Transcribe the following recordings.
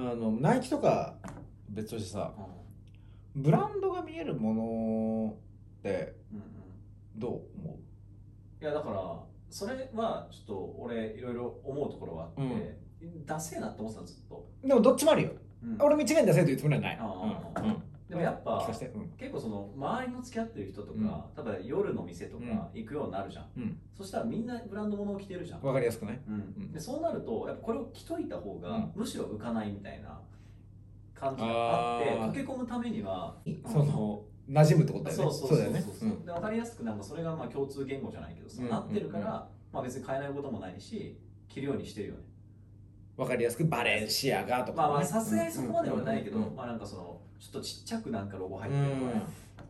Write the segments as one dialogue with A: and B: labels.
A: あのナイキとか別としてさブランドが見えるものって
B: うんうん。
A: どう思
B: いやだからそれはちょっと俺いろいろ思うところはあって、ダセえなって思ってたずっと、
A: うでもどっちもあるよ。
B: うん。
A: 俺も一概に出せというつもりはない。うん。うん。
B: でもやっぱ
A: うん。
B: 結構その周りの付き合ってる人とか、
A: うん。
B: 例えば夜の店とか行くようになるじゃん、
A: うん。
B: そしたらみんなブランド物を着てるじゃん、
A: わかりやすくね。
B: うん。
A: うん。
B: でそうなるとやっぱこれを着といた方が、
A: うん。
B: むしろ浮かないみたいな感じがあって溶け込むためには
A: その馴染むってことだよね。
B: そうそうそうそう。そうで分かりやすくなんかそれがまあ共通言語じゃないけどさ、
A: うん
B: なってるから、
A: うん
B: まあ、別に変えないこともないし着るようにしてるよね。
A: わかりやすくバレンシアガとかね。
B: まあまあさすがにそこまではないけど、まあなんかそのちょっとちっちゃくなんかロゴ入ってるとかね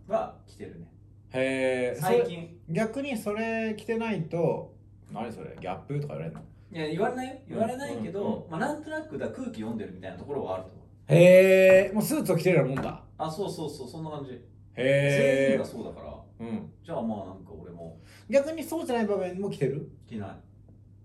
B: は着てるね。
A: へえ
B: 最近。
A: 逆にそれ着てないと何それギャップとか言われるの？
B: いや言われないよ。言われないけど、まあ、なんとなくだ空気読んでるみたいなところはあると思う。
A: へえもうスーツを着てるようなもんだ。
B: あそうそうそうそんな感じ。全
A: へえ
B: 員がそうだから。
A: うん。
B: じゃあまあなんか俺も。
A: 逆にそうじゃない場面も着てる？
B: 着ない。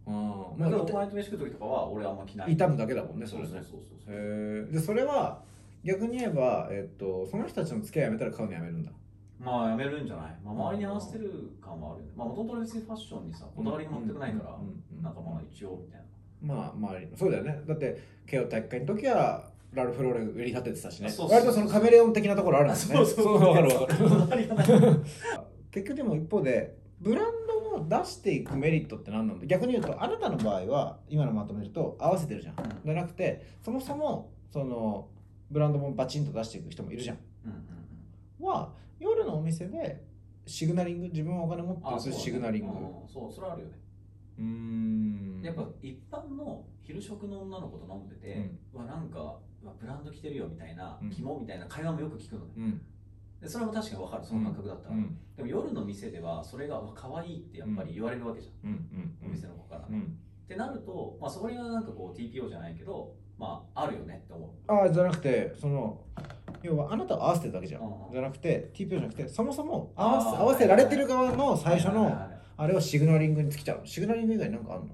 A: うん。
B: だからお
A: ま
B: 前と飯食う時とかは俺あんま着な
A: あ
B: い。
A: 痛むだけだもんねそれね。
B: そうそうそうそう
A: へえでそれは逆に言えば、えっと、その人たちの付き合いやめたら買うのやめるんだ。
B: まあやめるんじゃない、まあ、周りに合わせてる感はあるよね。まあもともと別にファッションにさこだわりが全くないから、
A: うん。うん。うん。
B: なんかまあ一応みたいな。
A: まあ周りそうだよね。だって慶応体育会の時はラルフローレン売り立ててたしね。
B: そうそうそう
A: 割とそのカメレオン的なところあるんですね。
B: そうそう
A: わかるわかる
B: こだわりがない。
A: 結 局でも一方でブランドを出していくメリットって何なんだ？逆に言うとあなたの場合は今のまとめると合わせてるじゃん、
B: うん。
A: じゃなくてそもそもそのブランドもバチンと出していく人もいるじゃん。
B: うんうんうん。
A: は夜のお店でシグナリング自分はお金持ってるシグナリング。
B: うんそうそれはあるよね。
A: うーん。
B: やっぱ一般の昼食の女の子と飲んでて、うわなんかブランド着てるよみたいな、
A: うん。
B: 肝みたいな会話もよく聞くのね。
A: うん。
B: でそれも確かに分かるその感覚だったら、
A: うん。
B: でも夜の店ではそれが可愛いってやっぱり言われるわけじゃん、
A: うん。うん。
B: お店の子から、っ
A: うん。
B: てなると、まあ、それがなんかこう TPO じゃないけどまああるよねって思う。
A: ああじゃなくてその要はあなたを合わせてるだけじゃん、
B: うん
A: じゃなくて TPO じゃなくてそもそも合わせ
B: あー
A: 合わせられてる側の最初の
B: はいはいはいはい
A: あれをシグナリングに尽きちゃうの。シグナリング以外になんかあるの？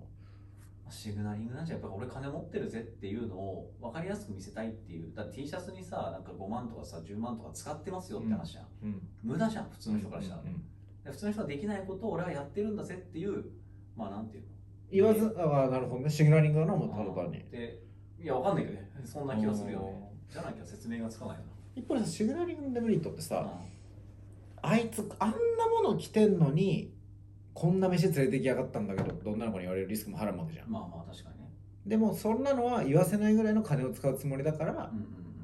B: シグナリングなんじゃやっぱ俺金持ってるぜっていうのを分かりやすく見せたいっていう。だって T シャツにさなんか5万とかさ10万とか使ってますよって話じゃん、
A: うん。
B: 無駄じゃん普通の人からしたら、
A: うん
B: で普通の人はできないことを俺はやってるんだぜっていうまあなんていうの？
A: 言わずああなるほどね。シグナリングのもただ単に。
B: でいやわかんないけどね。そんな気がするよ。ねじゃなきゃ説明がつかないな。
A: 一方でさシグナリングのデメリットってさ、
B: う
A: あいつあんなもの着てんのにこんな飯連れてきやがったんだけどって女の子に言われるリスクもはらむわけじゃん。
B: んまあまあ確かにね。
A: でもそんなのは言わせないぐらいの金を使うつもりだから、
B: うんうん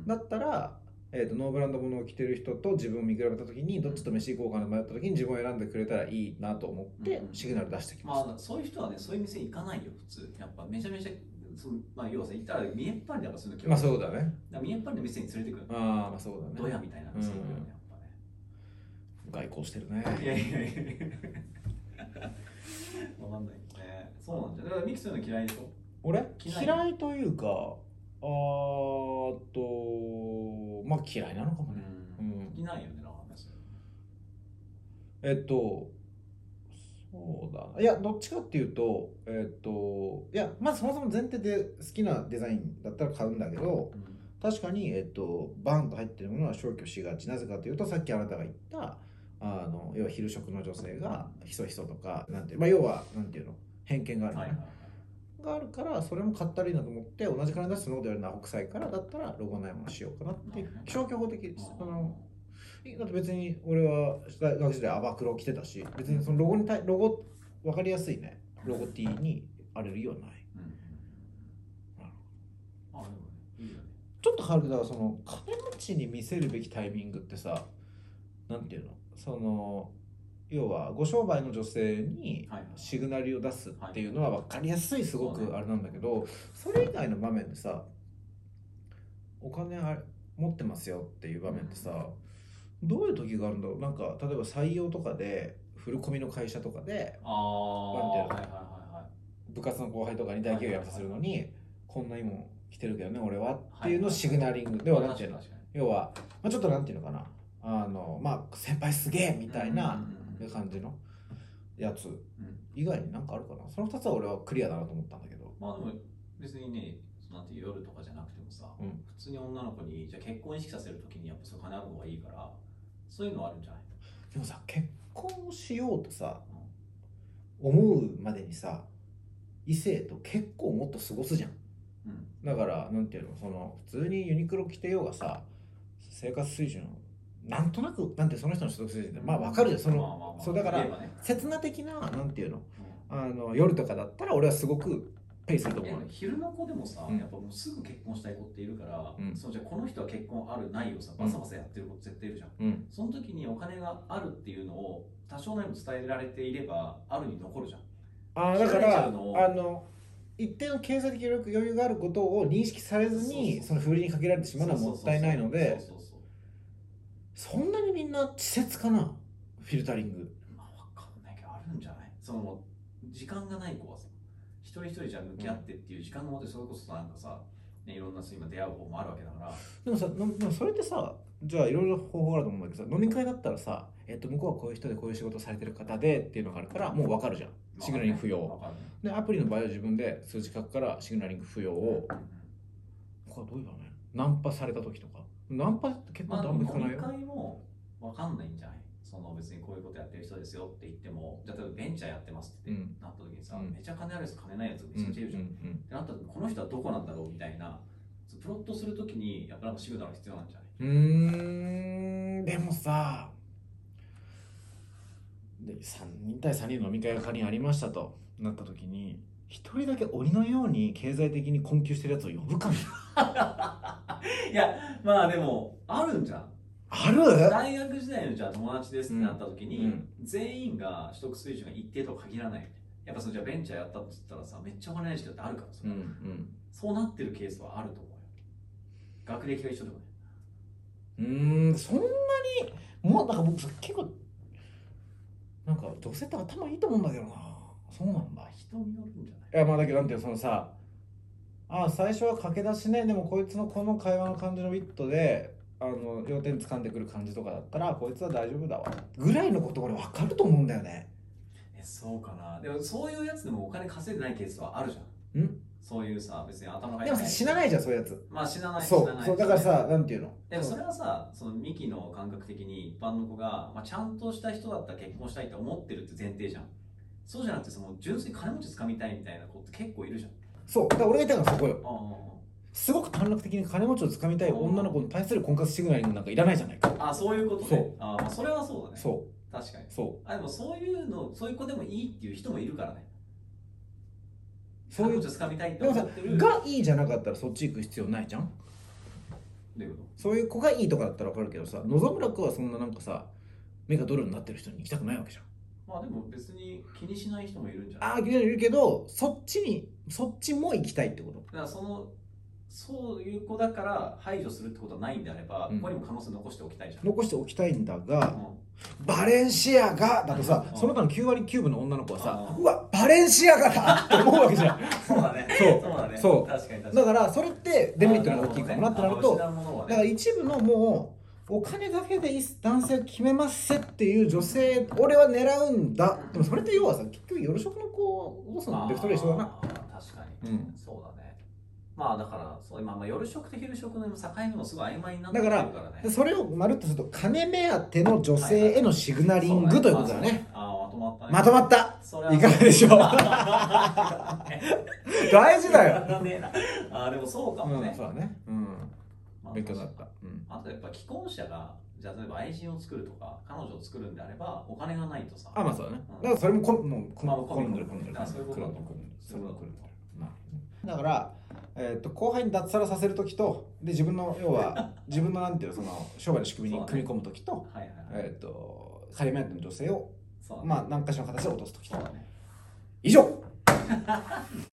B: うん。
A: だったら、えー、とノーブランド物を着てる人と自分を見比べた時にどっちと飯行こうかな迷った時に自分を選んでくれたらいいなと思って
B: うん。
A: シグナル出してきました、
B: まあそういう人はねそういう店行かないよ普通。やっぱめちゃめちゃそのまあ要はさ行ったら見えっ張りだからするの
A: まあそうだね。
B: だ見えっ張りの店に連れてくる。
A: ああまあそうだね。
B: ドヤみたいな店行くよねやっぱね。
A: 外交してるね。
B: いやいやいや。わかんないけどね。そうなんじゃだからミキそういうの嫌いでしょ？
A: 俺？
B: 嫌い？
A: 嫌いというかあーっとまあ嫌いなのかもね、うん。
B: いないよねラーメンそ
A: えっとそうだないやどっちかっていうとえっといやまずそもそも前提で好きなデザインだったら買うんだけど
B: れ、
A: 確かに、えっと、バーンと入ってるものは消去しがち。なぜかというとさっきあなたが言ったあの要は昼食の女性がひそひそとかなんてまあ、要はなんていうの偏見があるのね、
B: はい
A: があるからそれも買ったらいいなと思って同じ金出してそのことやるのはアホ臭いからだったらロゴないものしようかなっていう消去法的ですあのだって別に俺は大学時代アバクロ着てたし別にそのロゴに対ロゴ分かりやすいね。ロゴ T にあれるようはない。
B: うんうん。
A: なる
B: あでもねいいよね。
A: ちょっと変わるけどその金持ちに見せるべきタイミングってさなんていうの？その要はご商売の女性に
B: はいはい。
A: シグナルを出すっていうのは分かりやすいすご
B: そうね。
A: くあれなんだけどそれ以外の場面でさお金あ持ってますよっていう場面ってさどういう時があるんだろう？なんか例えば採用とかで振り込みの会社とかで
B: ああい
A: 部活の後輩とかに大企業辞めさせるのにこんないい。もん来てるけどね俺はっていうのをシグナリングではなんていうの
B: 確かに。
A: 要は、まあ、ちょっとなんていうのかな。あのまあ先輩すげえみたいな感じのやつ
B: うん。
A: 以外になんかあるかな？その2つは俺はクリアだなと思ったんだけど。
B: まあでも別にねそなんて夜とかじゃなくてもさ、
A: うん。
B: 普通に女の子にじゃあ結婚意識させるときにやっぱそう金ある方がいいからそういうのはあるんじゃない？
A: でもさ結婚をしようとさ思うまでにさ異性と結構もっと過ごすじゃん。
B: うん。
A: だからなんていうのその普通にユニクロ着てようがさ生活水準なんとなくなんてその人の所得水準ってまあわかるじゃん。その、
B: まあまあまあ
A: そうだから
B: ね。
A: 刹那的ななんていうの
B: う
A: あの夜とかだったら俺はすごくペイすると思う
B: 昼の子でもさ、
A: うん。
B: やっぱもうすぐ結婚したい子っているから、
A: うん。
B: そのじゃあこの人は結婚あるないをさバサバサやってる子絶対いるじゃん、
A: うん。
B: その時にお金があるっていうのを多少なりも伝えられていればある意味残るじゃん。
A: あーだからあの一定の経済的余裕があることを認識されずに
B: そう
A: その振りにかけられてしまうのはもったいないので
B: そ
A: んなにみんな稚拙かなフィルタリング。
B: まあわかんないけどあるんじゃない？その時間がない子はさ一人一人じゃ向き合ってっていう時間が持ってそれこそなんかさ、ね、いろんな今出会う方もあるわけだから。
A: でもさのでもそれってさじゃあいろいろ方法あると思うんだけどさ飲み会だったらさ、えっと、向こうはこういう人でこういう仕事されてる方でっていうのがあるからもう分かるじゃん。シグナリング不要。
B: ね
A: でアプリの場合は自分で数字書くからシグナリング不要を
B: うん
A: 他はどういう場面ナンパされた時とか。ナンパって結
B: ま
A: 婚ってあんま聞か
B: あ、飲み
A: ないよ、
B: 会もわかんないんじゃない？その別にこういうことやってる人ですよって言っても、じゃあ例えばベンチャーやってますって
A: うん。
B: なった時にさ、
A: うん。
B: めちゃ金あるやつ金ないやつめ
A: うん
B: ちゃめちゃいるじゃん。っ
A: うん
B: てなった時にこの人はどこなんだろうみたいな、プロットするときにやっぱなんかシグナルが必要なんじゃない？
A: うんうーん。でもさで3人対3人の飲み会が仮にありましたとなった時に一人だけ鬼のように経済的に困窮してるやつを呼ぶかも
B: いや、まあでも、あるんじゃん。
A: ある
B: 大学時代のじゃあ友達ですってなった時に、
A: うん
B: 全員が取得水準が一定とは限らない。やっぱそのじゃあベンチャーやったって言ったらさ、めっちゃお金ない人だってあるからさ、
A: うんうん
B: そうなってるケースはあると思うよ。学歴が一緒でもね。
A: うーんそんなにもうなんか僕さ結構なんか女性って頭いいと思うんだけどなそうなんだ
B: 人によるんじゃない？
A: いやまあだけどなんていうのそのさあ最初は駆け出しねでもこいつのこの会話の感じのウィットであの要点掴んでくる感じとかだったらこいつは大丈夫だわ。ぐらいのこと俺分かると思うんだよね。
B: えそうかな。でもそういうやつでもお金稼いでないケースはあるじゃん。
A: ん？
B: そういうさ別に頭が
A: でもさ死なないじゃんそういうやつ。
B: まあ死なない
A: そ
B: 死なない。
A: うそうだからさなんていうの？
B: でもそれはさそのミキの感覚的に一般の子が、まあ、ちゃんとした人だったら結婚したいって思ってるって前提じゃん。そうじゃなくてその純粋に金持ち掴みたいみたいな子って結構いるじゃん。
A: そう。だから俺が言いたいのはそこよ。
B: あ
A: すごく短絡的に金持ちを掴みたい女の子に対する婚活シグナリングなんかいらないじゃないか。
B: ああそういうことね。
A: そう。
B: あまあそれはそうだね。
A: そう。
B: 確かに。
A: そう。
B: あでもそういうのそういう子でもいいっていう人もいるからね。
A: そういう
B: 金持ち掴みたいって
A: でもさ
B: 思ってる。
A: がいいじゃなかったらそっち行く必要ないじゃん？
B: どういうこ
A: そういう子がいいとかだったら分かるけどさ野々村君はそんななんかさ目がドルになってる人に行きたくないわけじゃん。
B: とまあでも別に気にしない人もいるんじゃない？
A: ああいるけどそっちにそっちも行きたいってこと？
B: だからそのそういう子だから排除するってことはないんであれば、
A: うん。
B: ここにも可能性残しておきたいじゃん、
A: 残しておきたいんだが
B: うん。
A: バレンシアガだとさ
B: うん。
A: その他の9割9分の女の子はさ
B: うん。
A: うわバレンシアガだって思うわけじゃん。
B: そうだね。
A: そう。
B: だね。
A: そう。
B: 確かに確かに。
A: だからそれってデメリットが大きいかもなってなる。と
B: あ
A: だから一部のもうお金だけで男性を決めますせっていう女性俺は狙うんだでもそれって要はさ結局夜食の子をどうするのベクトル一緒だな
B: 確かに、
A: うん
B: そうだねまあだからそう今、まあ、夜食と昼食の境目もすごい曖昧になって
A: だから
B: るから
A: それをまるっとすると金目当ての女性へのシグナリングということだね。
B: ああまとまったね
A: まとまった
B: それはい
A: かがでしょう大事だよ、
B: だねあーでもそうかもね、
A: うん、そうだねうん
B: まあ
A: 勉強になった、うん、
B: あとやっぱ既婚者がじゃあ例えば愛人を作るとか彼女を作るんであればお金がないとさ
A: あまあそうだね
B: うん
A: だからそれもこもうこ
B: まあ
A: ん混んでる混んでる
B: あそういうこと
A: 来る来るそれも来るなるほどだから、えー、と後輩に脱サラさせる時とで自分の要は 自分のなんていうのその商売の仕組みに組み込む時と,、
B: はいはいはい、
A: えっ、と仮目当ての女性をまあ何かしらの形で落とす時と。以上